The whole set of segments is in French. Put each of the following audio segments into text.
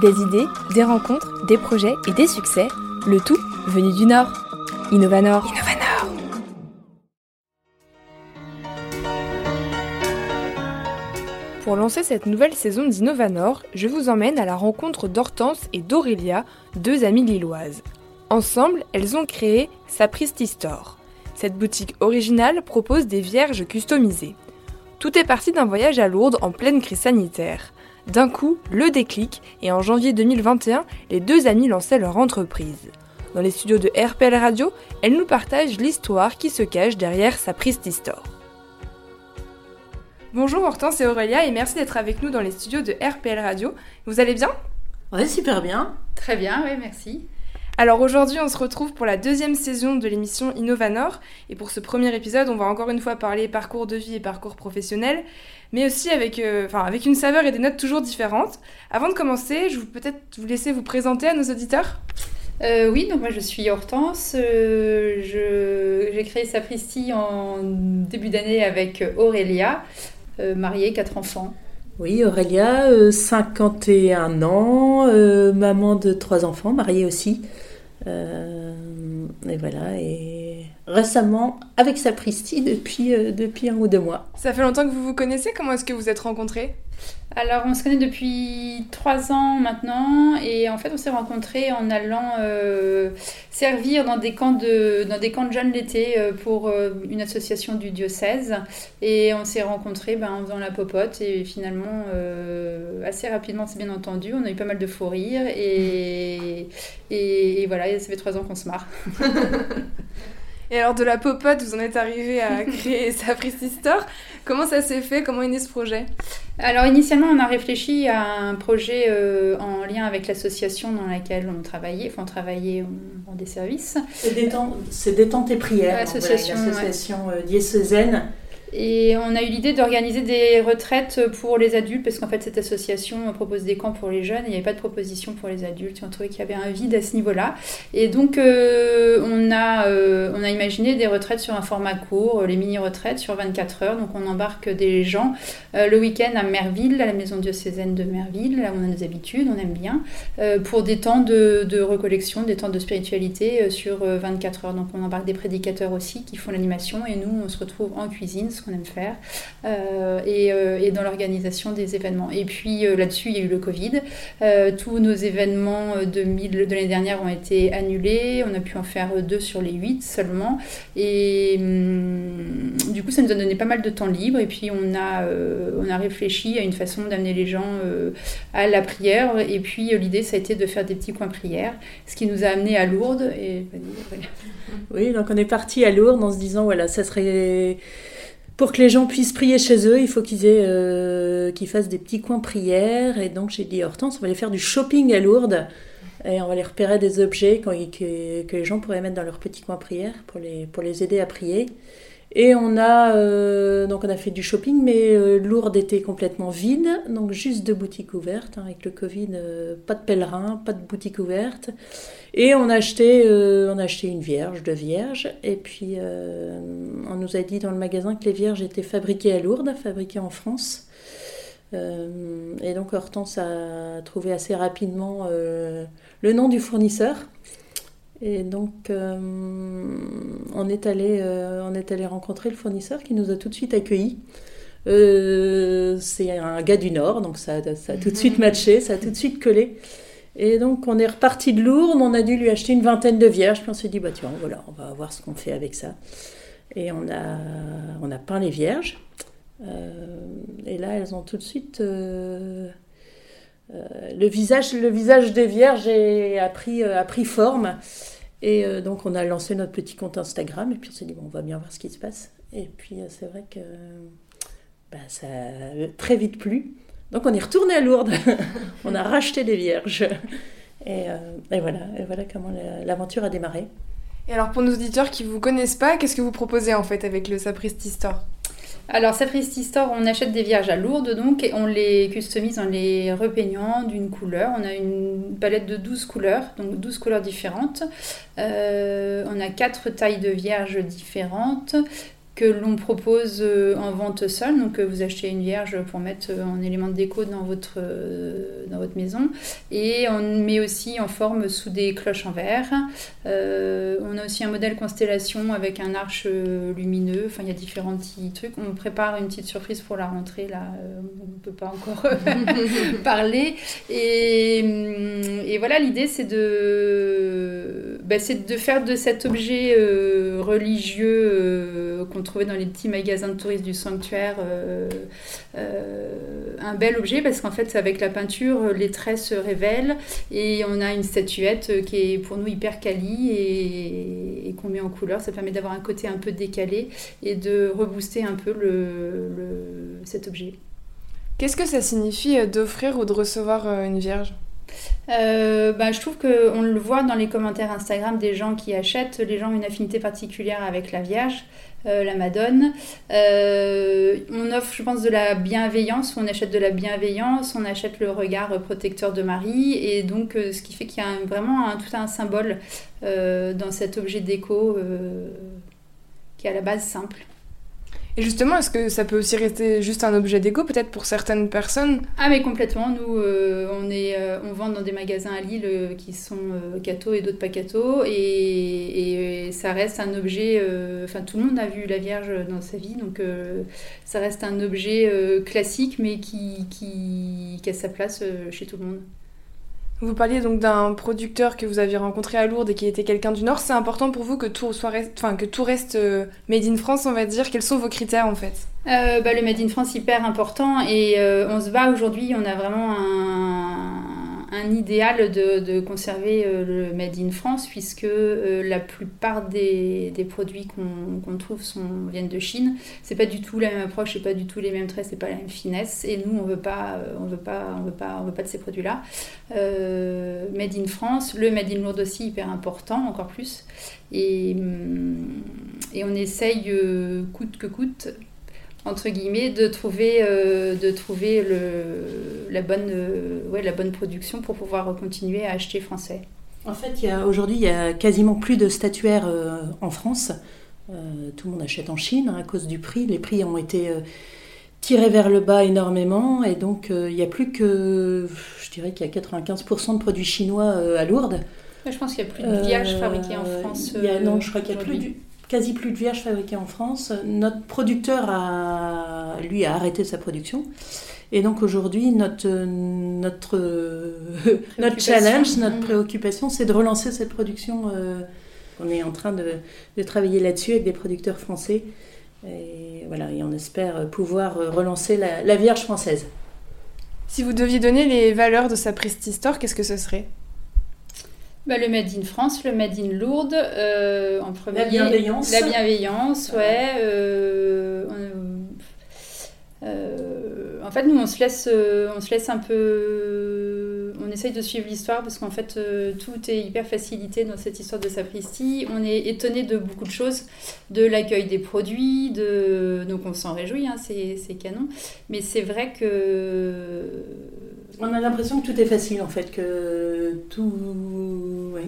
Des idées, des rencontres, des projets et des succès, le tout venu du Nord. Innovanor. Innovanor. Pour lancer cette nouvelle saison d'Innovanor, je vous emmène à la rencontre d'Hortense et d'Aurélia, deux amies lilloises. Ensemble, elles ont créé Sapristi Store. Cette boutique originale propose des vierges customisées. Tout est parti d'un voyage à Lourdes en pleine crise sanitaire. D'un coup, le déclic, et en janvier 2021, les deux amies lançaient leur entreprise. Dans les studios de RPL Radio, elles nous partagent l'histoire qui se cache derrière sa Store. Bonjour Hortense et Aurélia et merci d'être avec nous dans les studios de RPL Radio. Vous allez bien? Ouais, super bien. Très bien, oui, merci. Alors aujourd'hui, on se retrouve pour la deuxième saison de l'émission Innovanor. Et pour ce premier épisode, on va encore une fois parler parcours de vie et parcours professionnel, mais aussi avec, euh, avec une saveur et des notes toujours différentes. Avant de commencer, je vais peut-être vous laisser vous présenter à nos auditeurs. Euh, oui, donc moi je suis Hortense. Euh, j'ai créé Sapristi en début d'année avec Aurélia, mariée, quatre enfants. Oui, Aurélia, 51 ans, maman de trois enfants, mariée aussi. Euh, et voilà, et récemment avec Sapristi depuis, euh, depuis un ou deux mois. Ça fait longtemps que vous vous connaissez Comment est-ce que vous êtes rencontrés? Alors, on se connaît depuis trois ans maintenant, et en fait, on s'est rencontrés en allant euh, servir dans des camps de, dans des camps de jeunes l'été euh, pour euh, une association du diocèse. Et on s'est rencontrés ben, en faisant la popote, et finalement, assez rapidement, c'est bien entendu, on a eu pas mal de faux rires, et, et, et voilà, ça fait trois ans qu'on se marre. Et alors de la popote, vous en êtes arrivé à créer Sapristi Store. Comment ça s'est fait? Comment est né ce projet? Alors initialement, on a réfléchi à un projet euh, en lien avec l'association dans laquelle on travaillait. Enfin, on travaillait, on, des services. C'est Détente, et Prières. L'association euh, diocésaine et on a eu l'idée d'organiser des retraites pour les adultes, parce qu'en fait, cette association propose des camps pour les jeunes, et il n'y avait pas de proposition pour les adultes. On trouvait qu'il y avait un vide à ce niveau-là. Et donc, euh, on, a, euh, on a imaginé des retraites sur un format court, les mini-retraites sur 24 heures. Donc, on embarque des gens euh, le week-end à Merville, à la maison diocésaine de Merville, là où on a nos habitudes, on aime bien, pour des temps de, de, recollection, des temps de spiritualité sur 24 heures. Donc, on embarque des prédicateurs aussi qui font l'animation, et nous, on se retrouve en cuisine qu'on aime faire, euh, euh, et, dans l'organisation des événements. Et puis euh, là-dessus, il y a eu le Covid. tous nos événements de, de l'année dernière ont été annulés. On a pu en faire deux sur les huit seulement. Et hum, du coup, ça nous a donné pas mal de temps libre. Et puis, on a, on a réfléchi à une façon d'amener les gens à la prière. Et puis, l'idée, ça a été de faire des petits coins prières, ce qui nous a amené à Lourdes. Oui, donc on est parti à Lourdes en se disant, voilà, ça serait pour que les gens puissent prier chez eux, il faut qu'ils euh, fassent des petits coins prières. Et donc j'ai dit Hortense, on va aller faire du shopping à Lourdes. Et on va aller repérer des objets que, que, les gens pourraient mettre dans leur petit coin prière pour les, pour les aider à prier. Et on a, euh, donc on a fait du shopping, mais euh, Lourdes était complètement vide, donc juste deux boutiques ouvertes. Hein, avec le Covid, euh, pas de pèlerins, pas de boutique ouverte. Et on a acheté, on a acheté une vierge, deux vierges. Et puis on nous a dit dans le magasin que les vierges étaient fabriquées à Lourdes, fabriquées en France. et donc Hortense a trouvé assez rapidement le nom du fournisseur. Et donc, euh, on, est allé, euh, on est allé rencontrer le fournisseur qui nous a tout de suite accueillis. Euh, c'est un gars du Nord, donc ça, ça, a tout de suite matché, ça a tout de suite collé. Et donc, on est reparti de Lourdes, on a dû lui acheter une vingtaine de vierges, puis on s'est dit, bah tiens, voilà, on va voir ce qu'on fait avec ça. Et on a, on a peint les vierges. et là, elles ont tout de suite. le, visage, le visage des vierges a pris, a pris forme. Et euh, donc, on a lancé notre petit compte Instagram et puis on s'est dit, bon, on va bien voir ce qui se passe. Et puis, euh, c'est vrai que bah, ça a très vite plu. Donc, on est retourné à Lourdes. on a racheté des vierges. Et, euh, et voilà, et voilà comment l'aventure a démarré. Et alors, pour nos auditeurs qui ne vous connaissent pas, qu'est-ce que vous proposez en fait avec le Sapristi Store? Alors, Sapristi Store, on achète des vierges à Lourdes donc et on les customise en les repeignant d'une couleur. On a une palette de 12 couleurs, donc 12 couleurs différentes. Euh, on a quatre tailles de vierges différentes l'on propose en vente seule. Donc vous achetez une vierge pour mettre en élément de déco dans votre, dans votre maison. Et on met aussi en forme sous des cloches en verre. on a aussi un modèle constellation avec un arche lumineux. Enfin, il y a différents petits trucs. On prépare une petite surprise pour la rentrée. Là, on ne peut pas encore parler. Et, et voilà, l'idée, c'est de, bah, de faire de cet objet euh, religieux euh, qu'on trouvait dans les petits magasins de touristes du sanctuaire euh, un bel objet parce qu'en fait, avec la peinture, les traits se révèlent et on a une statuette qui est pour nous hyper quali et, qu'on met en couleur. Ça permet d'avoir un côté un peu décalé et de rebooster un peu le, cet objet. Qu'est-ce que ça signifie d'offrir ou de recevoir une vierge? Euh, bah, je trouve qu'on le voit dans les commentaires Instagram des gens qui achètent. Les gens ont une affinité particulière avec la Vierge, euh, la Madone. Euh, on offre, je pense, de la bienveillance. On achète de la bienveillance, on achète le regard protecteur de Marie. Et donc, ce qui fait qu'il y a vraiment tout un symbole dans cet objet déco qui est à la base simple. Et justement, est-ce que ça peut aussi rester juste un objet d'égo, peut-être pour certaines personnes? Ah, mais complètement. Nous, euh, on, est, euh, on vend dans des magasins à Lille euh, qui sont Cato et d'autres pas Cato. Et, ça reste un objet. Enfin, tout le monde a vu la Vierge dans sa vie. Donc, ça reste un objet classique, mais qui, qui, qui a sa place chez tout le monde. Vous parliez donc d'un producteur que vous aviez rencontré à Lourdes et qui était quelqu'un du Nord. C'est important pour vous que tout, tout reste euh, made in France, on va dire. Quels sont vos critères en fait? Euh, bah, Le made in France hyper important et euh, on se bat aujourd'hui. On a vraiment un un idéal de, conserver euh, le Made in France, puisque euh, la plupart des, produits qu'on trouve sont, viennent de Chine. C'est pas du tout la même approche, c'est pas du tout les mêmes traits, c'est pas la même finesse. Et nous, on veut pas, euh, on veut pas, on veut pas, on veut pas de ces produits-là. made in France, le Made in Lourdes aussi hyper important, encore plus. Et, hum, et on essaye coûte que coûte entre guillemets, de trouver, euh, de trouver le, la, bonne, euh, ouais, la bonne production pour pouvoir continuer à acheter français. En fait, aujourd'hui, il y a quasiment plus de statuaires euh, en France. tout le monde achète en Chine hein, à cause du prix. Les prix ont été tirés vers le bas énormément et donc il n'y a plus que, je dirais qu'il y a 95% de produits chinois à Lourdes. Je pense qu'il n'y a plus de vierges fabriquées en France. non, je crois qu'il n'y a plus du, quasi plus de vierges fabriquées en France. Notre producteur, a, lui, a arrêté sa production. Et donc aujourd'hui, notre, notre, notre challenge, notre mm. préoccupation, c'est de relancer cette production. Euh, on est en train de, de travailler là-dessus avec des producteurs français. Et voilà, et on espère pouvoir relancer la, la Vierge française. Si vous deviez donner les valeurs de sa Store, qu'est-ce que ce serait? Bah, le Made in France, le Made in Lourdes, euh, en premier. La bienveillance. La bienveillance, ouais. Euh, euh, en fait, nous, on se laisse, on se laisse un peu. On essaye de suivre l'histoire parce qu'en fait, tout est hyper facilité dans cette histoire de sapristi. On est étonné de beaucoup de choses, de l'accueil des produits, de... donc on s'en réjouit, hein, c'est canon. Mais c'est vrai que on a l'impression que tout est facile en fait, que tout. Oui.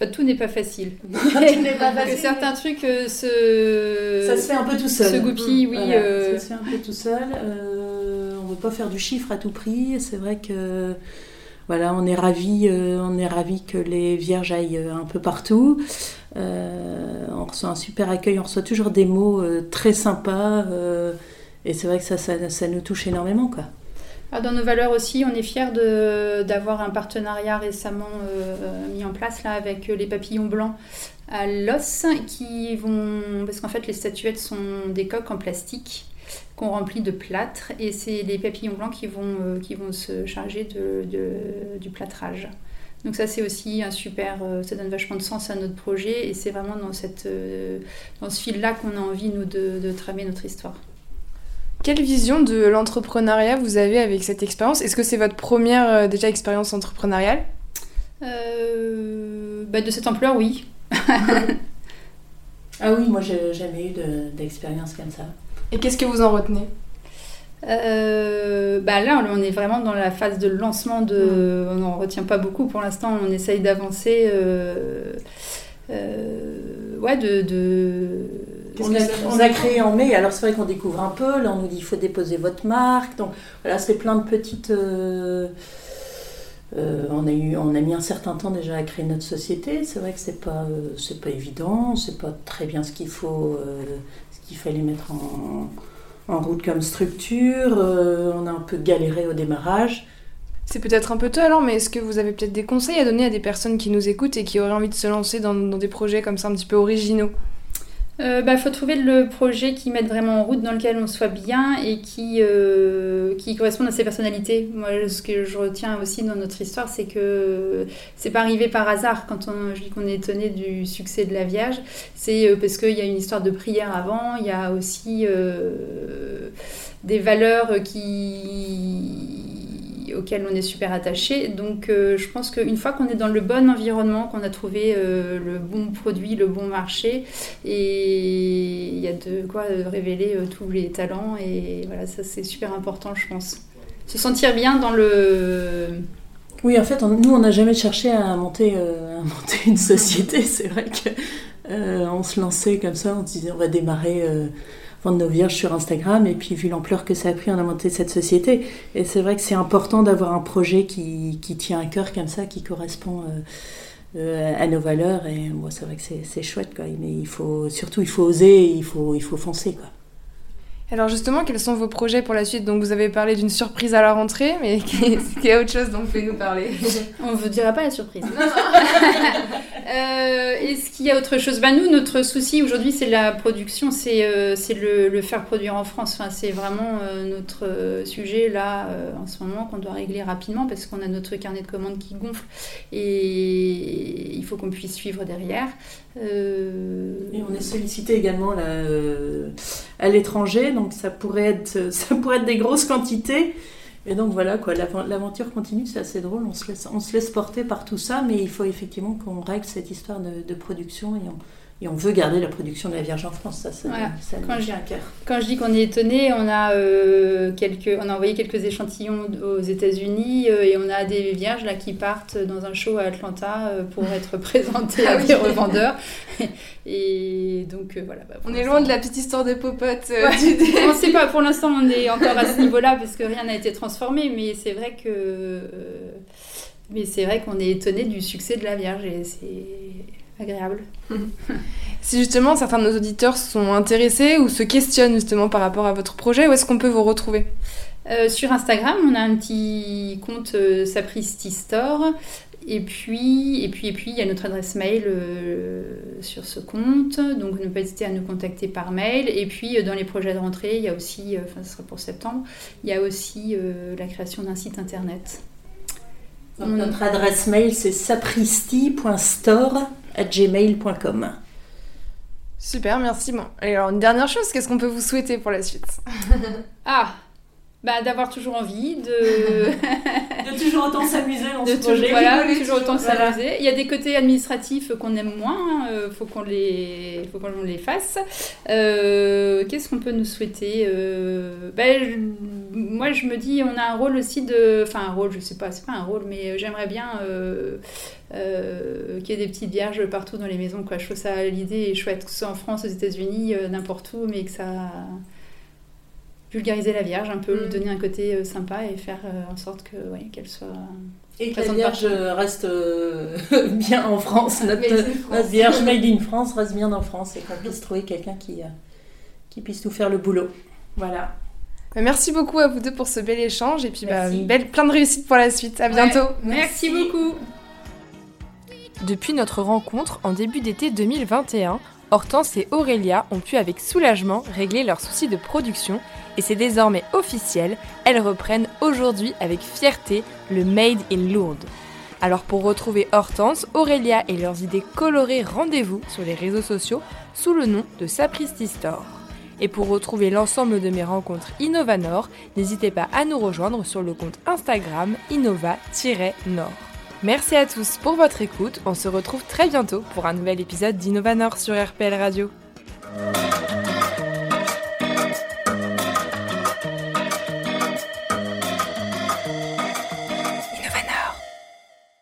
Enfin, tout n'est pas facile. tout n'est pas facile. que certains trucs euh, se. Ça se fait un peu tout seul. Se goupillent, oui. Euh. Ça se fait un peu tout seul. Euh, on ne veut pas faire du chiffre à tout prix. C'est vrai que. Voilà, on est ravis, on est ravi que les vierges aillent un peu partout. on reçoit un super accueil, on reçoit toujours des mots très sympas. et c'est vrai que ça, ça, ça, nous touche énormément, quoi. Ah, dans nos valeurs aussi, on est fiers d'avoir un partenariat récemment euh, mis en place là, avec les papillons blancs à l'os qui vont. Parce qu'en fait, les statuettes sont des coques en plastique qu'on remplit de plâtre et c'est les papillons blancs qui vont, euh, qui vont se charger du plâtrage. Donc ça c'est aussi un super, euh, ça donne vachement de sens à notre projet et c'est vraiment dans, cette, dans ce fil-là qu'on a envie nous de tramer notre histoire. Quelle vision de l'entrepreneuriat vous avez avec cette expérience? Est-ce que c'est votre première euh, déjà expérience entrepreneuriale? Euh, bah De cette ampleur, oui. ah oui, moi j'ai jamais eu d'expérience comme ça. Et qu'est-ce que vous en retenez? Euh, bah là, on est vraiment dans la phase de lancement. De, mm. On n'en retient pas beaucoup pour l'instant. On essaye d'avancer. ouais, de, on, a, créé en mai, alors c'est vrai qu'on découvre un peu, là on nous dit il faut déposer votre marque, donc voilà, c'est plein de petites... Euh, euh, on, a eu, on a mis un certain temps déjà à créer notre société, c'est vrai que c'est pas, euh, c'est pas évident, c'est pas très bien ce qu'il faut, ce qu'il fallait mettre en, en, route comme structure, on a un peu galéré au démarrage. C'est peut-être un peu tôt alors, mais est-ce que vous avez peut-être des conseils à donner à des personnes qui nous écoutent et qui auraient envie de se lancer dans, dans des projets comme ça un petit peu originaux? Il euh, bah, faut trouver le projet qui mette vraiment en route, dans lequel on soit bien et qui, euh, qui corresponde à ses personnalités. Moi, ce que je retiens aussi dans notre histoire, c'est que c'est pas arrivé par hasard quand on, je dis qu'on est étonné du succès de la Vierge. C'est euh, parce qu'il y a une histoire de prière avant, il y a aussi des valeurs qui auquel on est super attaché. Donc euh, je pense qu'une fois qu'on est dans le bon environnement, qu'on a trouvé euh, le bon produit, le bon marché, et il y a de quoi révéler euh, tous les talents. Et voilà, ça c'est super important, je pense. Se sentir bien dans le... Oui, en fait, nous, on n'a jamais cherché à monter, à monter une société. C'est vrai qu'on se lançait comme ça, on se disait on va démarrer vendre nos vierges sur Instagram. Et puis, vu l'ampleur que ça a pris, on a cette société. Et c'est vrai que c'est important d'avoir un projet qui, qui, tient à cœur comme ça, qui correspond euh, euh, à nos valeurs. Et moi, c'est vrai que c'est chouette, quoi. Mais il faut, surtout, il faut oser, il faut, il faut foncer, quoi. Alors justement, quels sont vos projets pour la suite? Donc vous avez parlé d'une surprise à la rentrée, mais est-ce y a autre chose dont vous pouvez nous parler? On ne vous dira pas la surprise. Euh, est-ce qu'il y a autre chose? Bah, Nous, notre souci aujourd'hui, c'est la production, c'est euh, le, faire produire en France. Enfin, c'est vraiment euh, notre sujet là, en ce moment, qu'on doit régler rapidement parce qu'on a notre carnet de commandes qui gonfle et il faut qu'on puisse suivre derrière. Et on est sollicité également là, à l'étranger donc ça pourrait être, ça pourrait être des grosses quantités. Et donc voilà, quoi, l'aventure continue, c'est assez drôle, on se, laisse, on se laisse porter par tout ça, mais il faut effectivement qu'on règle cette histoire de, de production et on, et on veut garder la production de la Vierge en France, ça, ça, quand je, un cœur. Quand je dis qu'on est étonné, on a euh, quelques, on a envoyé quelques échantillons aux États-Unis euh, et on a des Vierges là qui partent dans un show à Atlanta euh, pour être présentées à ah des revendeurs. et donc voilà. Bah, on est loin de la petite histoire des popotes. on ne sait pas. Pour l'instant, on est encore à ce niveau-là parce que rien n'a été transformé, mais c'est vrai que, mais c'est vrai qu'on est étonné du succès de la Vierge et c'est agréable. si justement certains de nos auditeurs sont intéressés ou se questionnent justement par rapport à votre projet, où est-ce qu'on peut vous retrouver? Euh, Sur Instagram, on a un petit compte euh, Sapristi Store. Et puis, et puis, et puis, il y a notre adresse mail euh, sur ce compte. Donc, ne pas hésiter à nous contacter par mail. Et puis, dans les projets de rentrée, il y a aussi, enfin, ce sera pour septembre, il y a aussi la création d'un site internet. notre adresse mail, c'est sapristi.store gmail.com. Super, merci. Bon. Et alors, une dernière chose, qu'est-ce qu'on peut vous souhaiter pour la suite? Ah bah, d'avoir toujours envie, de... de toujours autant s'amuser dans ce projet. Voilà, toujours autant s'amuser. Il y a des côtés administratifs qu'on aime moins, il hein, faut qu'on les... Faut qu'on les fasse. Euh, qu'est-ce qu'on peut nous souhaiter euh, bah, Moi, je me dis, on a un rôle aussi de... Enfin, un rôle, je sais pas, c'est pas un rôle, mais j'aimerais bien euh, qu'il y ait des petites vierges partout dans les maisons. Quoi. Je trouve ça, l'idée est chouette, que ce soit en France, aux États-Unis, n'importe où, mais que ça vulgariser la Vierge un peu, lui mm. donner un côté euh, sympa et faire euh, en sorte que qu'elle soit et que la Vierge reste euh, bien en France, notre, Vierge made in France reste bien en France et qu'on puisse trouver quelqu'un qui, qui puisse nous faire le boulot. Voilà. Bah, merci beaucoup à vous deux pour ce bel échange et puis bah, une belle, plein de réussite pour la suite. À bientôt. merci beaucoup. Depuis notre rencontre en début d'été 2021, Hortense et Aurélia ont pu avec soulagement régler leurs soucis de production et c'est désormais officiel, elles reprennent aujourd'hui avec fierté le Made in Lourdes. Alors pour retrouver Hortense, Aurélia et leurs idées colorées, rendez-vous sur les réseaux sociaux sous le nom de Sapristi Store. Et pour retrouver l'ensemble de mes rencontres Innovanor, n'hésitez pas à nous rejoindre sur le compte Instagram innova-nord. Merci à tous pour votre écoute, on se retrouve très bientôt pour un nouvel épisode d'Innovanor sur RPL Radio.